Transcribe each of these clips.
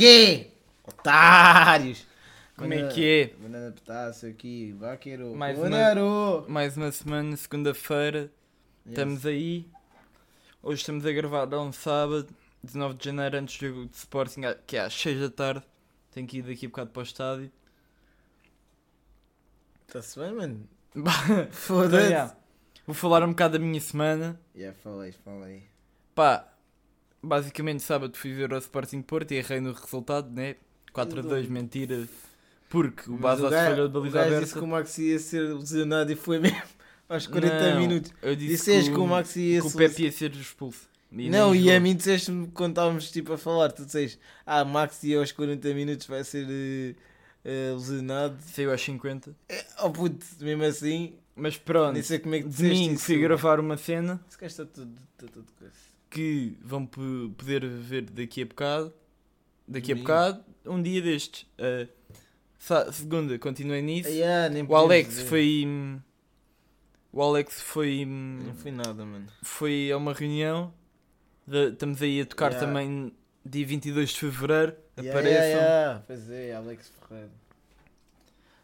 quê? Otários! Como é que é? Banana petaço aqui, vaqueiro. Mais uma-! Mais uma semana, segunda-feira, estamos aí. Hoje estamos a gravar a um sábado, 19 de janeiro, antes do jogo de Sporting, que é às 6 da tarde. Tenho que ir daqui a bocado para o estádio. Está-se bem, mano? Então, Foda-se! yeah, Vou falar um bocado da minha semana. Já falei, falei. Pá, basicamente sábado fui ver o Sporting Porto e errei no resultado, né? 4 a 2, mentira. Porque o gajo- falhou de baliza aberta. disse que o Maxi ia ser lesionado e foi mesmo aos 40 Não, minutos. Eu disse Disseste que o o- Maxi ia que o se Pepe ia ser expulso. E Não, e a mim disseste-me quando estávamos tipo a falar, tu disseste, ah, Maxi aos 40 minutos vai ser eh, eh, lesionado. Saiu aos 50. Oh puto, mesmo assim, Mas pronto, nem sei como é que disseste domingo fui gravar uma cena Esse gajo está tudo, está tudo coisa. Que vão poder ver daqui a bocado. Daqui a bocado, um dia destes. Uh, segunda, continuei nisso. Ah, yeah, o Alex dizer. foi. O Alex foi. Não foi nada, mano. Foi a uma reunião. de- estamos aí a tocar Yeah. também dia 22 de Fevereiro. Yeah, Apareçam. yeah. Pois é, Alex Ferreira.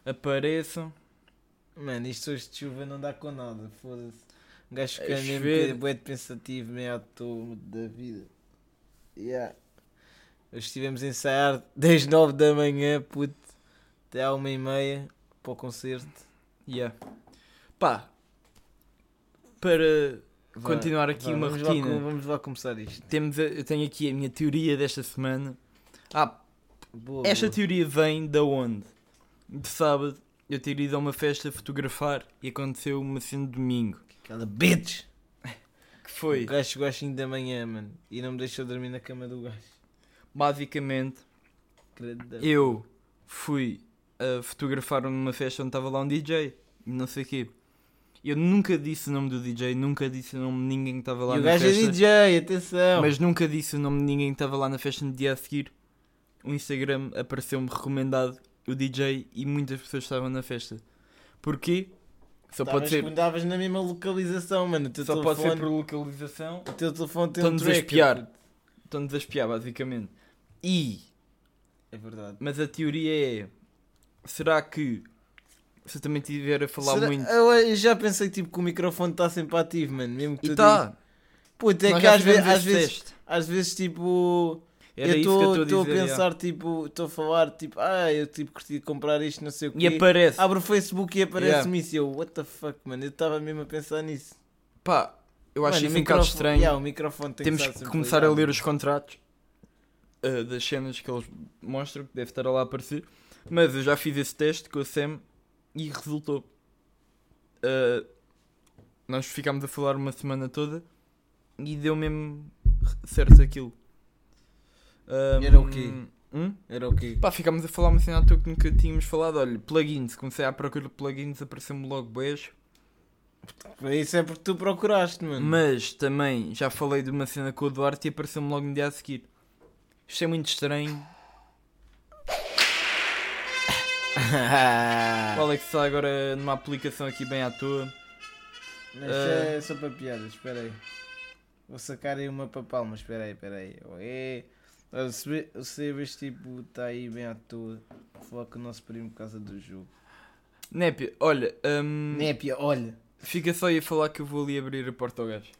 Apareçam. Mano, isto hoje de chuva não dá com nada, foda-se. Um gajo É fica mesmo bué pensativo, meio à toa da vida. Yeah. Hoje estivemos a ensaiar desde 9 da manhã, puto, até à 1 e meia para o concerto. Yeah. Pá, para Vá, continuar aqui vá, uma vamos rotina. Lá, vamos lá começar isto. Temos a- eu tenho aqui a minha teoria desta semana. Ah, Boa, esta boa. teoria vem da onde? De sábado eu ter ido a uma festa fotografar e aconteceu uma cena de domingo. Aquela bitch! Que foi, O gajo chegou às 5 da manhã, mano, e não me deixou dormir na cama do gajo. basicamente, Credo eu fui a fotografar numa festa onde estava lá um DJ, não sei o quê. Eu nunca disse o nome do DJ, nunca disse o nome de ninguém que estava lá E o na gajo é festa. DJ, atenção! Mas nunca disse o nome de ninguém que estava lá na festa no dia a seguir. O Instagram apareceu-me recomendado o DJ e muitas pessoas estavam na festa. Porquê? Só pode ser, estavas na mesma localização, mano. Só telefone, pode ser por localização. o teu telefone tem Estão-nos um a espiar. Estão-nos a espiar, basicamente. E, É verdade. mas a teoria é: será que se eu também estiver a falar Será- muito. Eu, já pensei tipo que o microfone está sempre ativo, mano. Mesmo que E tu tá, dizes- Puta, é nós que às, ve- às vezes, às vezes tipo. Era eu isso que eu estou a estou a pensar, tipo, estou a falar, tipo, ah, eu tipo curti de comprar isto, não sei o quê. E aparece. Abro o Facebook e aparece-me isso. E eu, what the fuck, mano, eu estava mesmo a pensar nisso. Pá, eu acho Mano, isso um bocado estranho. Yeah, o microfone tem Temos que sempre começar a ler os contratos uh, das cenas que eles mostram, que deve estar lá a aparecer. Mas eu já fiz esse teste com a Sam e resultou. Uh, nós ficámos a falar uma semana toda e deu mesmo certo aquilo. Um, era o quê? hum? Era o quê? Pá, ficámos a falar uma cena à toa que nunca tínhamos falado. Olha, plugins, comecei à procura de plugins, apareceu-me logo boés. Isso é porque tu procuraste, mano. Mas também já falei de uma cena com o Duarte e apareceu-me logo no dia a seguir. Isto é muito estranho. O Alex está agora numa aplicação aqui bem à toa. Mas é só para piadas, espera aí. Vou sacar aí uma para palmas, espera aí, espera aí. É, Olha, se vê- se vês tipo, está aí bem à toa. Vou falar com o nosso primo por causa do jogo. Népia, olha, hum, Népia, olha. fica só aí a falar que eu vou ali abrir a porta ao gajo.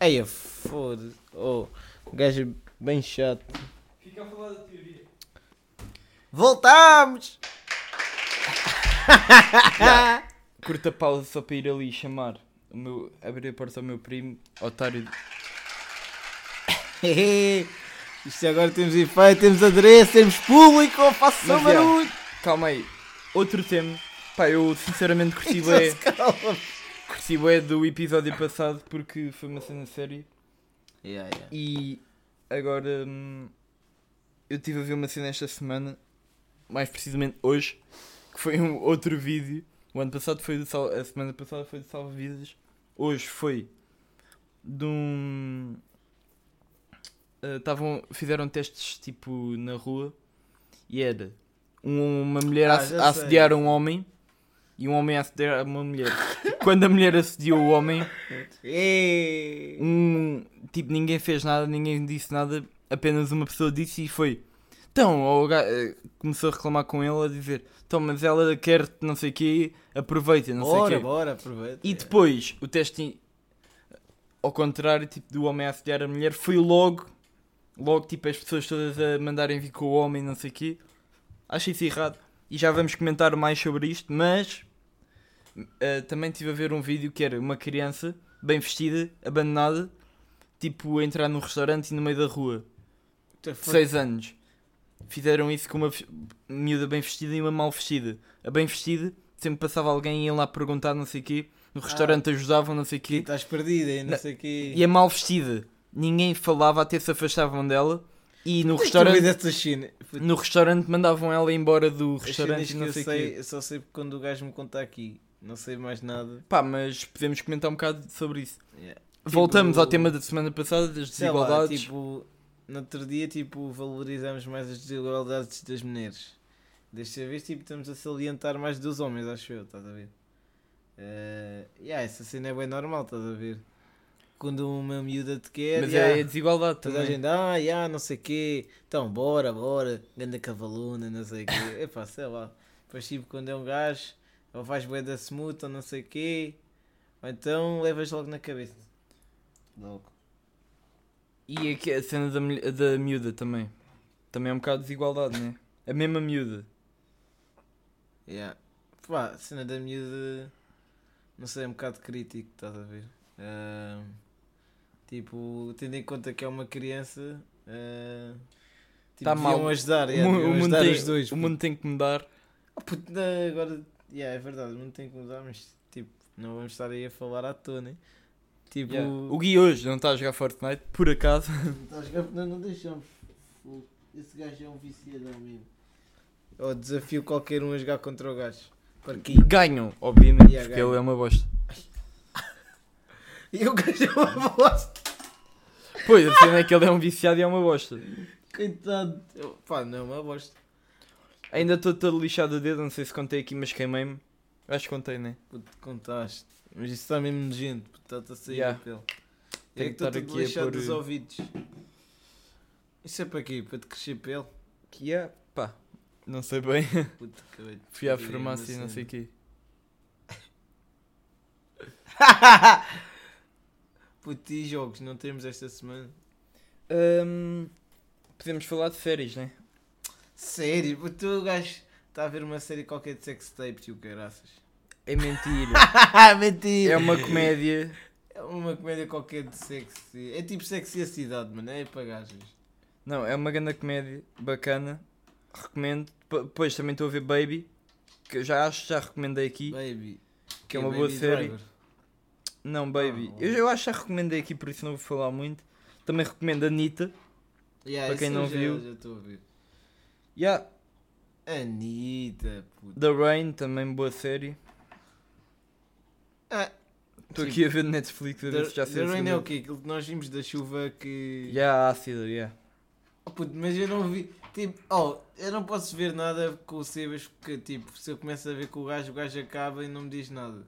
Eia, foda-se. Oh, o gajo é bem chato. Fica a falar da teoria. Voltamos! Curta pausa só para ir ali chamar. O meu, abrir a porta ao meu primo, otário. Isto agora temos efeito, temos adereço, temos público, oh, faça Mas, barulho! Calma aí. Outro tema. Pá, eu sinceramente curti calma. Curti bué do episódio passado porque foi uma cena séria. Yeah, yeah. E agora hum, eu estive a ver uma cena esta semana, mais precisamente hoje, que foi um outro vídeo. O ano passado foi do Sal... a semana passada foi de Salva Vidas. Hoje foi de um. Estavam. fizeram testes tipo na rua e era um- uma mulher a, Ah, a assediar um homem e um homem a assediar uma mulher. Quando a mulher assediou o homem, um tipo ninguém fez nada, ninguém disse nada, apenas uma pessoa disse e foi Então, o ga- eh, começou a reclamar com ele a dizer: Então, mas ela quer não sei o quê, aproveita, não sei o Bora, quê. bora, aproveita. E depois, o teste, ao contrário, tipo, do homem a assediar a mulher, foi logo, logo, tipo, as pessoas todas a mandarem vir com o homem, não sei o quê. Acho isso errado. E já vamos comentar mais sobre isto, mas eh, também estive a ver um vídeo que era uma criança bem vestida, abandonada, tipo, a entrar num restaurante e no meio da rua. Fuck? 6 anos. Fizeram isso com uma miúda bem vestida e uma mal vestida. A bem vestida, sempre passava alguém e ia lá perguntar não sei o quê. No restaurante ajudavam não sei o E quê. estás perdida e não, Não, sei o quê. E a mal vestida, ninguém falava, até se afastavam dela. E no restaurante, China. no restaurante mandavam ela embora do restaurante não eu sei o sei, eu só sei quando o gajo me conta aqui. Não sei mais nada. Pá, mas podemos comentar um bocado sobre isso. Yeah. Voltamos Tipo, ao tema da semana passada, das Sei lá, desigualdades. tipo, no outro dia, tipo, valorizamos mais as desigualdades das mulheres. Desta vez, tipo, estamos a salientar mais dos homens, acho eu, estás a ver? Eh, yeah, essa cena é bem normal, estás a ver? Quando uma miúda te quer, mas yeah, é a desigualdade toda a também. gente, ah, yeah, não sei o quê, então bora, bora, ganda cavaluna, não sei o quê, epá, sei lá. Depois, tipo, quando é um gajo, ou vais bué da smooth, ou não sei o quê, ou então levas logo na cabeça. Logo. E aqui a cena da, da miúda também. Também é um bocado de desigualdade, né? A mesma miúda. Yeah. Pá, a cena da miúda, não sei, é um bocado crítico, estás a ver? Ah, tipo, tendo em conta que é uma criança, ah, tipo, Tá mal. ajudar, O yeah, o mundo ajudar tem- os dois. O mundo tem que mudar. Oh, puto, não, agora, yeah, é verdade, o mundo tem que mudar, mas tipo, não vamos estar aí a falar à toa, né? Tipo, Yeah. O Gui hoje não está a jogar Fortnite, por acaso. não, a- não, não deixamos. Esse gajo é um viciadão mesmo. Ou desafio qualquer um a jogar contra o gajo. Para quê? Ganham, obviamente, Yeah, porque ganham. ele é uma bosta. E o gajo é uma bosta. Pois, a cena é que ele é um viciado e é uma bosta. Coitado. Eu- Pá, não é uma bosta. Ainda estou todo lixado a dedo, não sei se contei aqui, mas queimei-me. Acho que contei, né? Puto, contaste. Mas isso está mesmo nojento. Está-te a sair Yeah. do pelo. Tenho É que que estou todo aqui a lixado pôr- dos ouvidos. Isso é para quê? Para te crescer pelo? Que é, pá, não sei bem. Puto, de Fui à farmácia e não sei o quê. Puto, e jogos? Não temos esta semana? Hum, podemos falar de séries, né? Sério? Puto, o gajo está a ver uma série qualquer de sex tapes e o caraças. É mentira. Mentira! é uma comédia. É uma comédia qualquer de sexy. É tipo sexy a cidade, mano. É para gajas. Não, é uma grande comédia, bacana. Recomendo. P- Depois também estou a ver Baby, que eu já acho que já recomendei aqui. Baby. Que é uma boa Baby série. Driver? Não, Baby. Ah, eu, eu acho que já recomendei aqui, por isso não vou falar muito. Também recomendo Anitta. Yeah, Para quem não já- viu. Já estou a ver. Yeah, Anitta, puto. The Rain, também boa série. Ah, Estou Tipo, aqui a ver Netflix a ver The, se já The sei. Rain é o quê? Aquilo que nós vimos da chuva que. Yeah, ácida, yeah. Oh, puto, mas eu não vi. Tipo, oh, eu não posso ver nada com o Sebas porque, tipo, se eu começo a ver com o gajo, o gajo acaba e não me diz nada.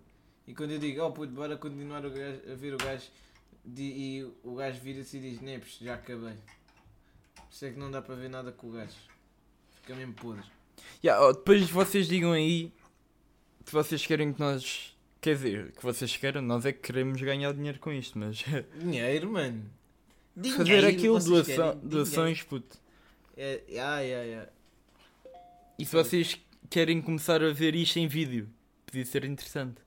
E quando eu digo, oh puto, bora continuar gajo- a ver o gajo, di- e o gajo vira-se e diz, Neps, já acabei. Por isso é que não dá para ver nada com o gajo. Fica mesmo podre. Yeah, oh, depois vocês digam aí se vocês querem que nós. Quer dizer, que vocês queiram, nós é que queremos ganhar dinheiro com isto, mas Dinheiro, mano. fazer Dinheiro, aquilo, vocês doação, doações, puto. É, ah, yeah, yeah. E se vocês querem começar a ver isto em vídeo, podia ser interessante.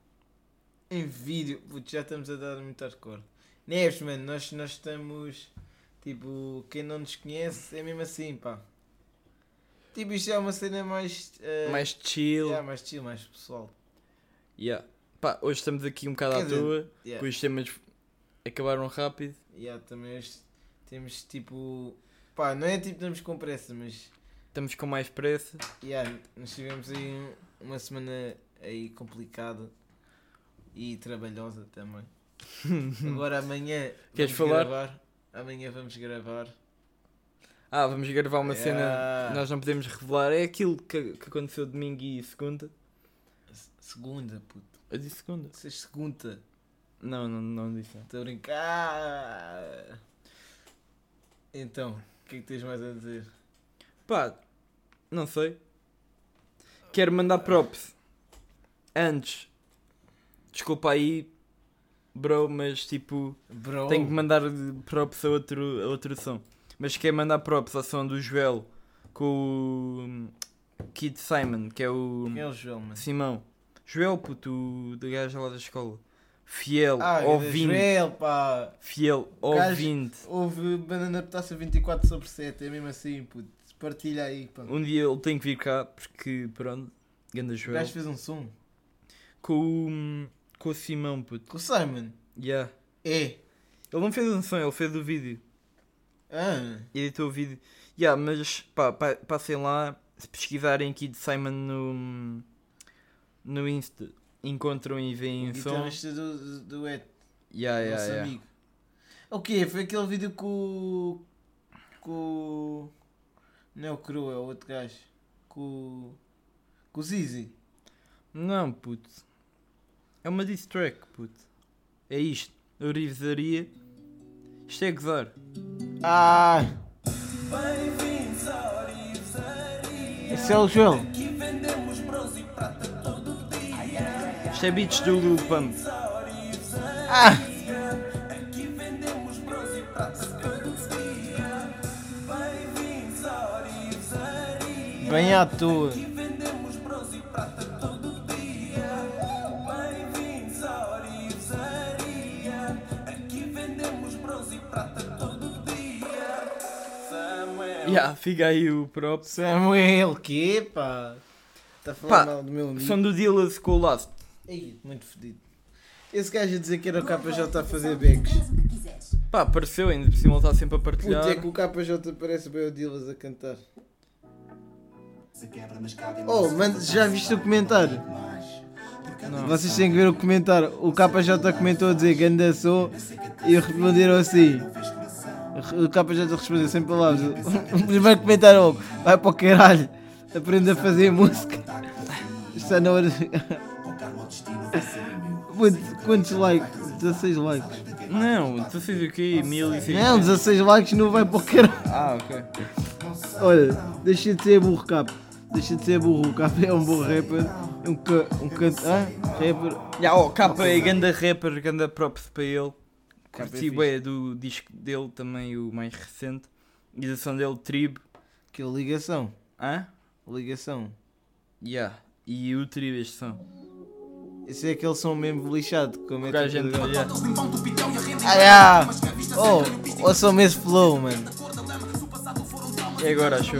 Em vídeo, putz, já estamos a dar muito hardcore. Neves, mano, nós, nós estamos. Tipo, quem não nos conhece é mesmo assim, pá. Tipo, isto é uma cena mais. eh, Mais chill. yeah, mais chill, mais pessoal. Yeah. Pá, hoje estamos aqui um bocado Quer à dizer, toa, Yeah. os temas acabaram rápido. Yeah, também hoje temos tipo. Pá, não é tipo estamos com pressa, mas. Estamos com mais pressa. Yeah, nós tivemos aí um- uma semana aí complicada e trabalhosa também. Agora amanhã. Queres falar? Gravar. Amanhã vamos gravar. Ah, vamos gravar uma cena Yeah. que nós não podemos revelar. É aquilo que, que aconteceu domingo e segunda. Se- Segunda, puto. Eu disse segunda? Vocês segunda. Não, não, não disse. Estou a brincar. Então, o que é que tens mais a dizer? Pá, não sei. Quero mandar props. Antes. Desculpa aí, bro, mas tipo. Bro. Tenho que mandar props a outro, a outro som. Mas quero mandar props ao som do Joel com o Kid Simon, que é o Quem é o João, mano? Simão. Joel, puto, o da gaja lá da escola. Fiel, Ah, ouvinte. Joel, pá. Fiel, gajo- ouvinte. Houve banana petaça 24 sobre 7, é mesmo assim, puto. Partilha aí, pá. Um dia ele tem que vir cá porque, pronto, ganda O Joel. gajo fez um som. Com, o- com o Simão, puto. Com o Simon. Yeah. É. Ele não fez um som, ele fez o vídeo. Ah. Editou o vídeo. Yeah, mas pá, pa- passem lá. Se pesquisarem aqui de Simon no, no Insta, encontram e veem o som. Guitarrista do, do, Ed, Yeah, yeah, nosso yeah. amigo. O quê? Foi aquele vídeo com o. com. o- Não é o Cru, é o outro gajo. Com. o- com o Zizi. Não, puto. É uma diss track, puto. É isto. Orivesaria. Isto é gozar. Ah! Esse é o Joel. Isto é beats do Lil Pump. Ah! Bem à toa. Yeah, fica aí o prop. Samuel, que pá? Está a falar Pá, mal do meu amigo. Som do Dillas com o Last. Ei, muito fedido. Esse gajo a dizer que era o KJ a fazer becos. Pá, apareceu ainda por cima ele está sempre a Puta, partilhar. é que o KJ parece bem o Dillas a cantar. Oh, mas já viste o comentário? Não. Vocês têm que ver o comentário. O KJ comentou a dizer ganda sou e responderam assim. O KJ respondeu sem palavras. O primeiro comentário logo, vai para o caralho, aprende a fazer música. Está na hora. Quantos, likes? 16 likes. Não, tu fez o quê? 1600. Não, 16 likes não vai para o caralho. Ah, ok. Olha, deixa de ser burro, Cap. Deixa de ser burro. O Cap é um bom rapper. Um, ca, um canto. Ah, rapper. Já, ó, capa é ganda rapper, ganda props para ele. Curti bué do disco dele também, o mais recente. E da som dele, Tribe. Que ligação. Hã? Ligação. Yeah. E o Tribe, este som. Esse é aquele som mesmo lixado. Como é gajo tipo- entra, yeah. Ah, yeah. Oh, ouçam esse flow, mano. E agora, achou?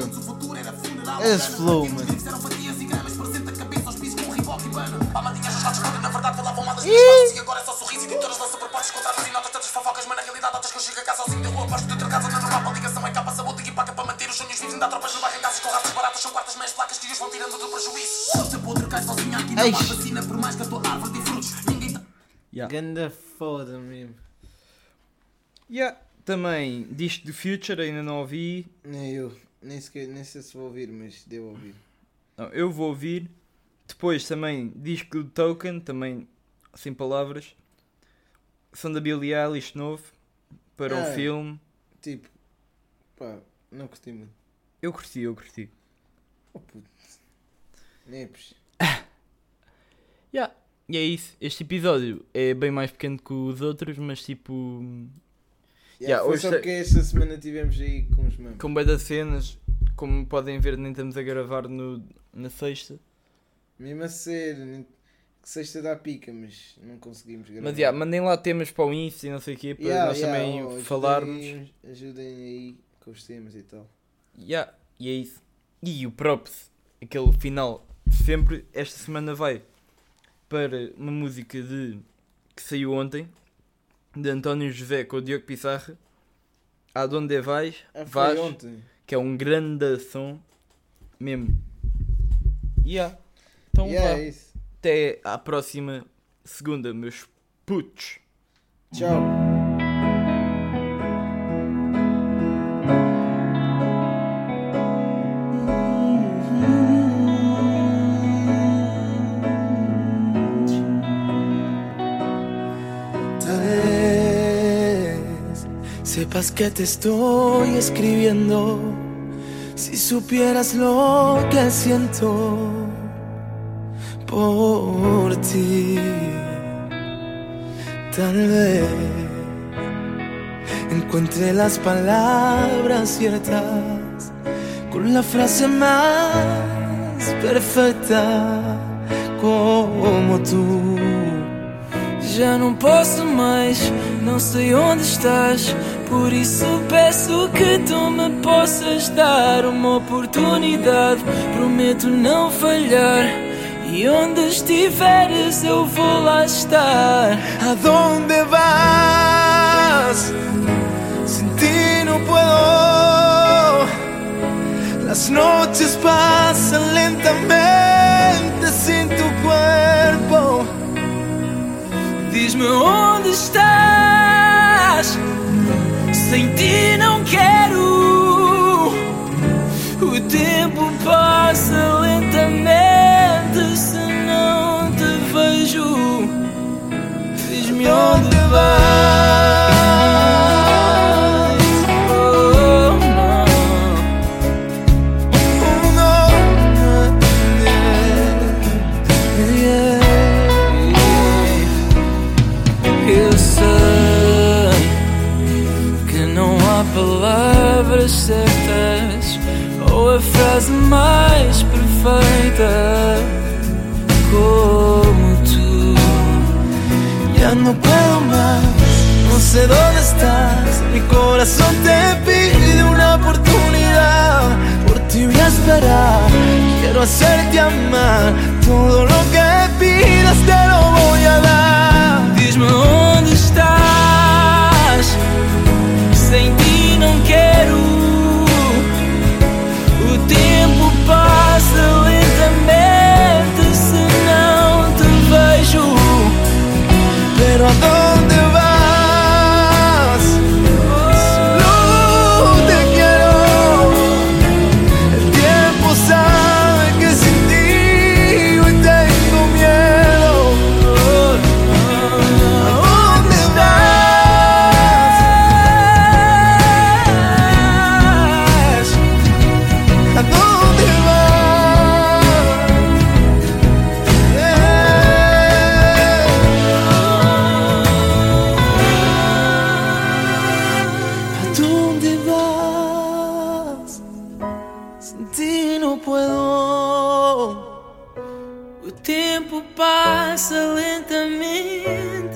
Esse flow, mano. E na que eu chego a casa sozinho da rua, aposto de casa, ligação é capa, saúde e paga para manter os sonhos vivos, ainda há tropas no em casas com ratas baratas, são quartas meias placas que os vão tirando do prejuízo. Se podre cai sozinha aqui vacina, por mais que a tua árvore dê frutos, ninguém tá... Yeah. Ganda foda mesmo. Yeah. Também, disco do Future, ainda não ouvi. Nem eu. Nem, sequer, nem sei se vou ouvir, mas devo ouvir. Não, eu vou ouvir. Depois também, disco do Token, também sem palavras. Som da Billie Eilish novo, para um Ah. filme. Tipo, pá, não curti muito. Eu curti, eu curti. Oh puto. Nepes. Yeah. E é isso. Este episódio é bem mais pequeno que os outros, mas tipo. Yeah, Yeah, foi hoje só tá- porque esta semana tivemos aí com os mamos. Com bem das cenas, como podem ver, nem estamos a gravar no, na sexta. Mesmo a ser, nem- que sexta dá pica, mas não conseguimos gravar. Mas yeah, mandem lá temas para o Insta e não sei o quê, para Yeah, nós yeah, também oh, ajudem falarmos. aí- Ajudem aí com os temas e tal. Yeah, e é isso. E o props, aquele final de sempre, esta semana vai para uma música de que saiu ontem, de António José com o Diogo Pissarra, Aonde vais, Ah, vais, ontem. que é um grande som mesmo. Yeah. Então Yeah, vá. é isso. Até à próxima segunda, meus putos. Tchau. Tal vez sepas que te estoy escribiendo Si supieras lo que siento por ti, tal vez encuentre las palabras ciertas con la frase más perfecta como tú. Já não posso mais, não sei onde estás. Por isso peço que tu me possas dar uma oportunidade. Prometo não falhar. E onde estiveres eu vou lá estar. Aonde vas? Sin ti no puedo. Las noches pasan lentamente sin tu cuerpo. Diz-me onde estás. Sem ti não onde vais. Oh, não. Oh, não. Yeah. Yeah. Eu sei que não há palavras certas ou a frase mais perfeita. Ya no puedo más, no sé dónde estás. Mi corazón te pide una oportunidad. Por ti voy a esperar, quiero hacerte amar. Todo lo que pidas te lo voy a dar. Diz-me onde estás. Sem ti não quero. O tempo passa Pero a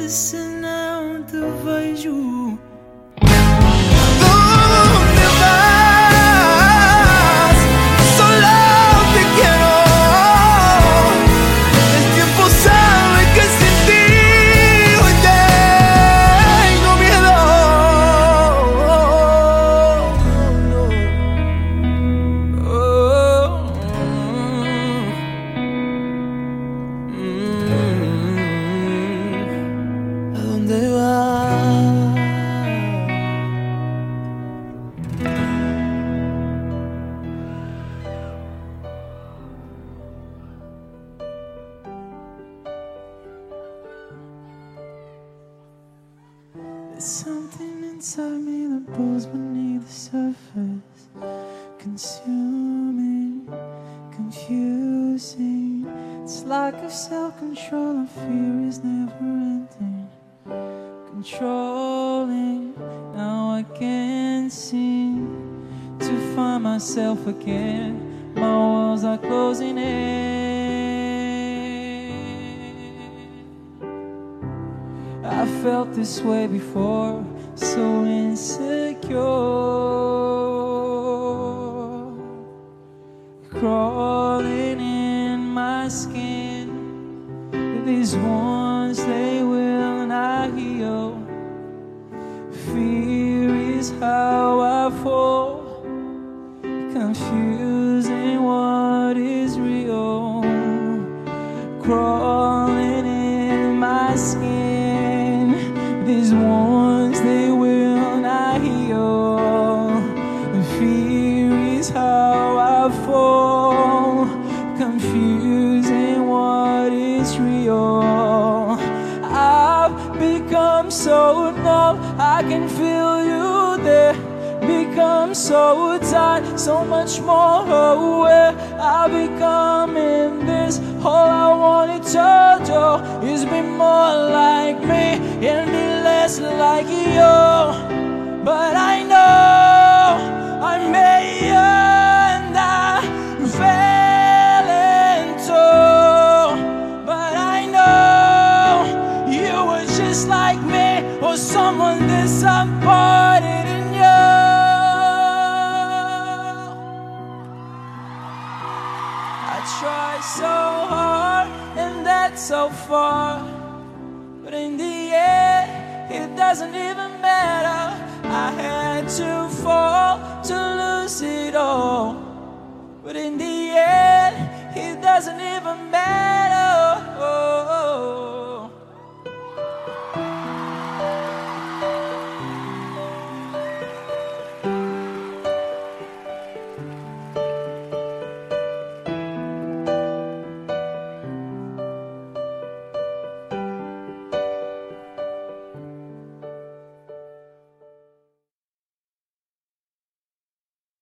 se não te vejo. Something inside me that boils beneath the surface, consuming, confusing. It's like a self-control and fear is never ending, controlling. Now I can't seem to find myself again. My walls are closing in. Felt this way before, so insecure. Crawling in my skin. These wounds, become so numb, I can feel you there. become so tired, so much more aware. I become in this. All I wanted to do is be more like me and be less like you. But I know I made me or someone disappointed in you. I tried so hard and that's so far. But in the end, it doesn't even matter. I had to fall to lose it all. But in the end, it doesn't even matter.